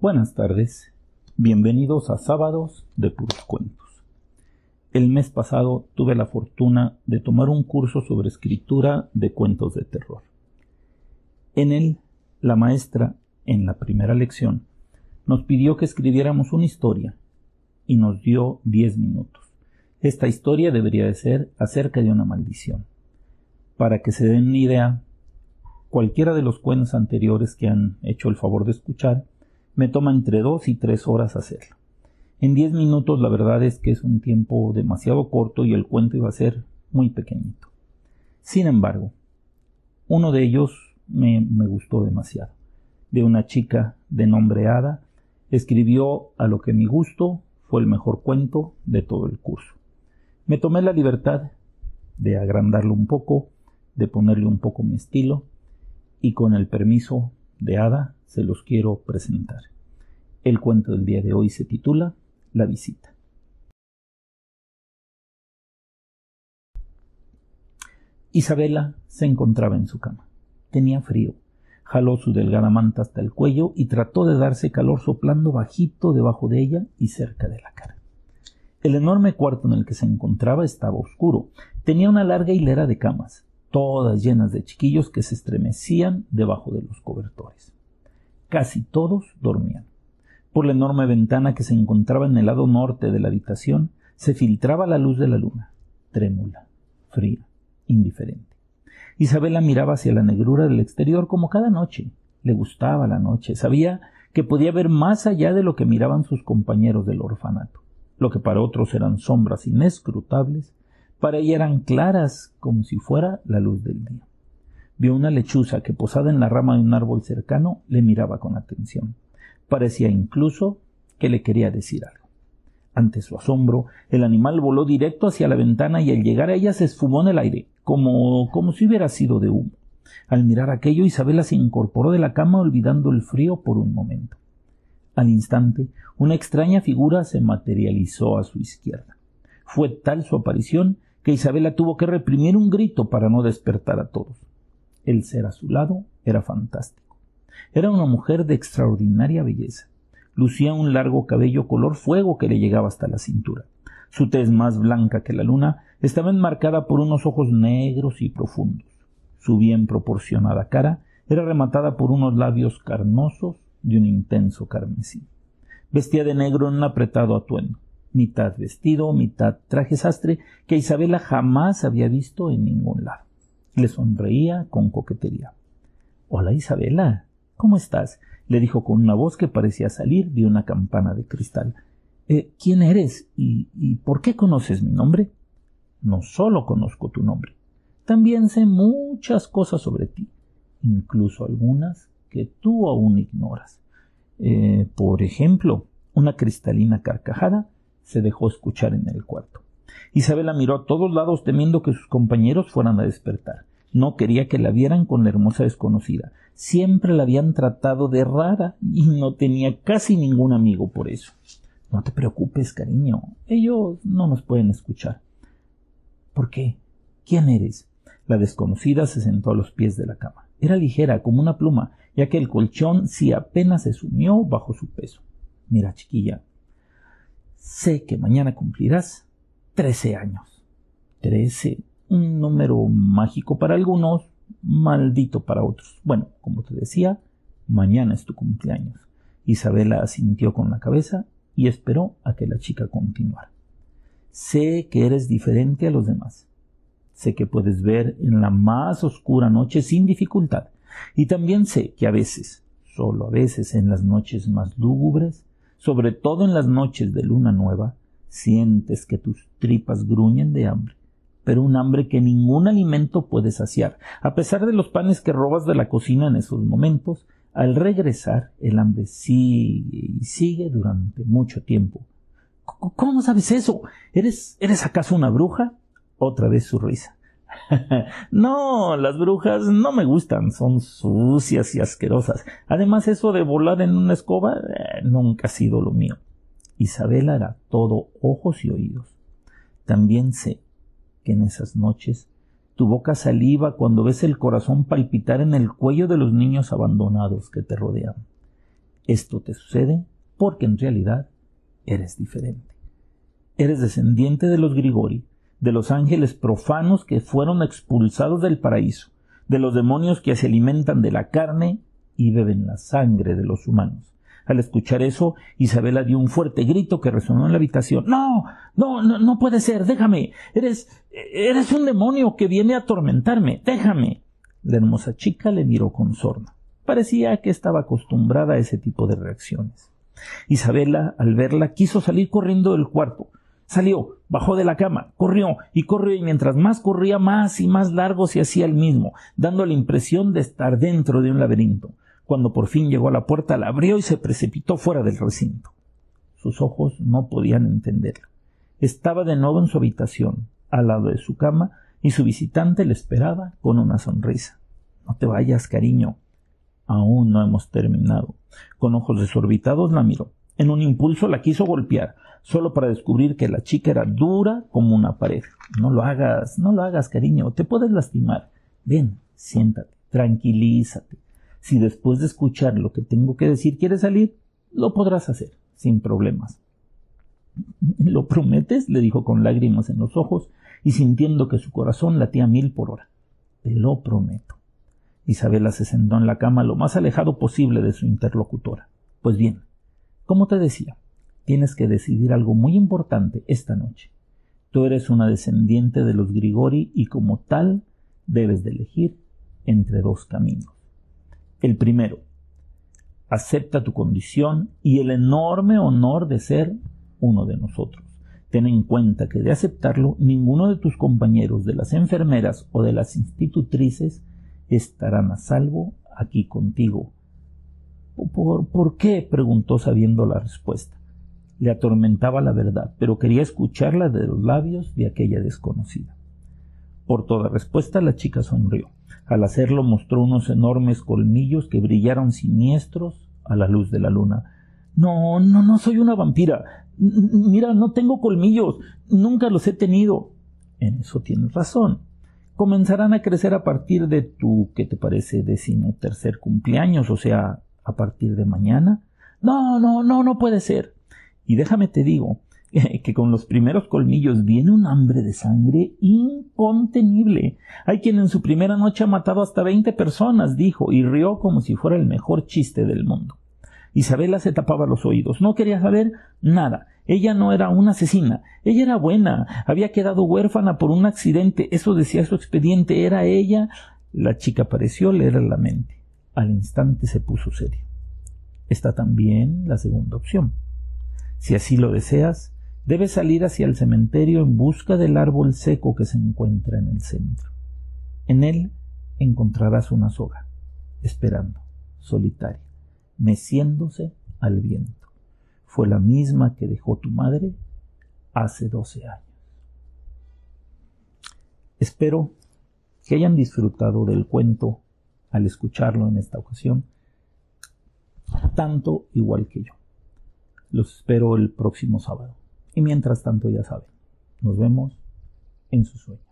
Buenas tardes, bienvenidos a Sábados de Puros Cuentos. El mes pasado tuve la fortuna de tomar un curso sobre escritura de cuentos de terror. En él, la maestra, en la primera lección, nos pidió que escribiéramos una historia y nos dio diez minutos. Esta historia debería de ser acerca de una maldición. Para que se den una idea, cualquiera de los cuentos anteriores que han hecho el favor de escuchar me toma entre dos y tres horas hacerlo. En diez minutos la verdad es que es un tiempo demasiado corto y el cuento iba a ser muy pequeñito. Sin embargo, uno de ellos me, me gustó demasiado. De una chica de nombre Ada, escribió a lo que mi gusto fue el mejor cuento de todo el curso. Me tomé la libertad de agrandarlo un poco, de ponerle un poco mi estilo, y con el permiso de Ada se los quiero presentar. El cuento del día de hoy se titula La visita. Isabela se encontraba en su cama. Tenía frío. Jaló su delgada manta hasta el cuello y trató de darse calor soplando bajito debajo de ella y cerca de la cara. El enorme cuarto en el que se encontraba estaba oscuro. Tenía una larga hilera de camas, todas llenas de chiquillos que se estremecían debajo de los cobertores. Casi todos dormían. Por la enorme ventana que se encontraba en el lado norte de la habitación se filtraba la luz de la luna, trémula, fría, indiferente. Isabela miraba hacia la negrura del exterior como cada noche. Le gustaba la noche, sabía que podía ver más allá de lo que miraban sus compañeros del orfanato. Lo que para otros eran sombras inescrutables, para ella eran claras como si fuera la luz del día. Vio una lechuza que posada en la rama de un árbol cercano le miraba con atención. Parecía incluso que le quería decir algo. Ante su asombro, el animal voló directo hacia la ventana y al llegar a ella se esfumó en el aire, como, como si hubiera sido de humo. Al mirar aquello, Isabela se incorporó de la cama olvidando el frío por un momento. Al instante, una extraña figura se materializó a su izquierda. Fue tal su aparición que Isabela tuvo que reprimir un grito para no despertar a todos. El ser a su lado era fantástico. Era una mujer de extraordinaria belleza. Lucía un largo cabello color fuego que le llegaba hasta la cintura. Su tez más blanca que la luna estaba enmarcada por unos ojos negros y profundos. Su bien proporcionada cara era rematada por unos labios carnosos de un intenso carmesí. Vestía de negro en un apretado atuendo, mitad vestido, mitad traje sastre, que Isabela jamás había visto en ningún lado. Le sonreía con coquetería. Hola Isabela, ¿Cómo estás? le dijo con una voz que parecía salir de una campana de cristal. Eh, ¿Quién eres? ¿Y, ¿Y por qué conoces mi nombre? No solo conozco tu nombre, también sé muchas cosas sobre ti, incluso algunas que tú aún ignoras. Eh, por ejemplo, una cristalina carcajada se dejó escuchar en el cuarto. Isabela miró a todos lados temiendo que sus compañeros fueran a despertar. No quería que la vieran con la hermosa desconocida. Siempre la habían tratado de rara y no tenía casi ningún amigo por eso. No te preocupes, cariño. Ellos no nos pueden escuchar. ¿Por qué? ¿Quién eres? La desconocida se sentó a los pies de la cama. Era ligera como una pluma, ya que el colchón sí apenas se sumió bajo su peso. Mira, chiquilla, sé que mañana cumplirás trece años. Trece un número mágico para algunos, maldito para otros. Bueno, como te decía, mañana es tu cumpleaños. Isabela asintió con la cabeza y esperó a que la chica continuara. Sé que eres diferente a los demás. Sé que puedes ver en la más oscura noche sin dificultad. Y también sé que a veces, solo a veces en las noches más lúgubres, sobre todo en las noches de luna nueva, sientes que tus tripas gruñen de hambre pero un hambre que ningún alimento puede saciar. A pesar de los panes que robas de la cocina en esos momentos, al regresar el hambre sigue y sigue durante mucho tiempo. ¿Cómo sabes eso? ¿Eres, ¿Eres acaso una bruja? Otra vez su risa. no, las brujas no me gustan, son sucias y asquerosas. Además, eso de volar en una escoba eh, nunca ha sido lo mío. Isabela era todo ojos y oídos. También en esas noches tu boca saliva cuando ves el corazón palpitar en el cuello de los niños abandonados que te rodean. Esto te sucede porque en realidad eres diferente. Eres descendiente de los Grigori, de los ángeles profanos que fueron expulsados del paraíso, de los demonios que se alimentan de la carne y beben la sangre de los humanos. Al escuchar eso, Isabela dio un fuerte grito que resonó en la habitación. No, no, no, no puede ser, déjame. Eres, eres un demonio que viene a atormentarme. Déjame. La hermosa chica le miró con sorna. Parecía que estaba acostumbrada a ese tipo de reacciones. Isabela, al verla, quiso salir corriendo del cuarto. Salió, bajó de la cama, corrió y corrió y mientras más corría más y más largo se hacía el mismo, dando la impresión de estar dentro de un laberinto. Cuando por fin llegó a la puerta, la abrió y se precipitó fuera del recinto. Sus ojos no podían entenderlo. Estaba de nuevo en su habitación, al lado de su cama, y su visitante le esperaba con una sonrisa. No te vayas, cariño. Aún no hemos terminado. Con ojos desorbitados la miró. En un impulso la quiso golpear, solo para descubrir que la chica era dura como una pared. No lo hagas, no lo hagas, cariño, te puedes lastimar. Ven, siéntate, tranquilízate. Si después de escuchar lo que tengo que decir quieres salir, lo podrás hacer, sin problemas. ¿Lo prometes? le dijo con lágrimas en los ojos y sintiendo que su corazón latía mil por hora. Te lo prometo. Isabela se sentó en la cama lo más alejado posible de su interlocutora. Pues bien, como te decía, tienes que decidir algo muy importante esta noche. Tú eres una descendiente de los Grigori y como tal debes de elegir entre dos caminos. El primero, acepta tu condición y el enorme honor de ser uno de nosotros. Ten en cuenta que de aceptarlo, ninguno de tus compañeros de las enfermeras o de las institutrices estarán a salvo aquí contigo. ¿Por, ¿Por qué? preguntó sabiendo la respuesta. Le atormentaba la verdad, pero quería escucharla de los labios de aquella desconocida. Por toda respuesta la chica sonrió. Al hacerlo mostró unos enormes colmillos que brillaron siniestros a la luz de la luna. No, no, no soy una vampira. Mira, no tengo colmillos. Nunca los he tenido. En eso tienes razón. Comenzarán a crecer a partir de tu, ¿qué te parece? décimo tercer cumpleaños, o sea, a partir de mañana. No, no, no, no puede ser. Y déjame te digo, que con los primeros colmillos viene un hambre de sangre incontenible. Hay quien en su primera noche ha matado hasta veinte personas, dijo, y rió como si fuera el mejor chiste del mundo. Isabela se tapaba los oídos, no quería saber nada. Ella no era una asesina, ella era buena, había quedado huérfana por un accidente, eso decía su expediente, era ella. La chica pareció leer la mente. Al instante se puso serio. Está también la segunda opción. Si así lo deseas, debes salir hacia el cementerio en busca del árbol seco que se encuentra en el centro. En él encontrarás una soga, esperando, solitaria, meciéndose al viento. Fue la misma que dejó tu madre hace doce años. Espero que hayan disfrutado del cuento al escucharlo en esta ocasión, tanto igual que yo. Los espero el próximo sábado. Y mientras tanto, ya saben, nos vemos en su sueño.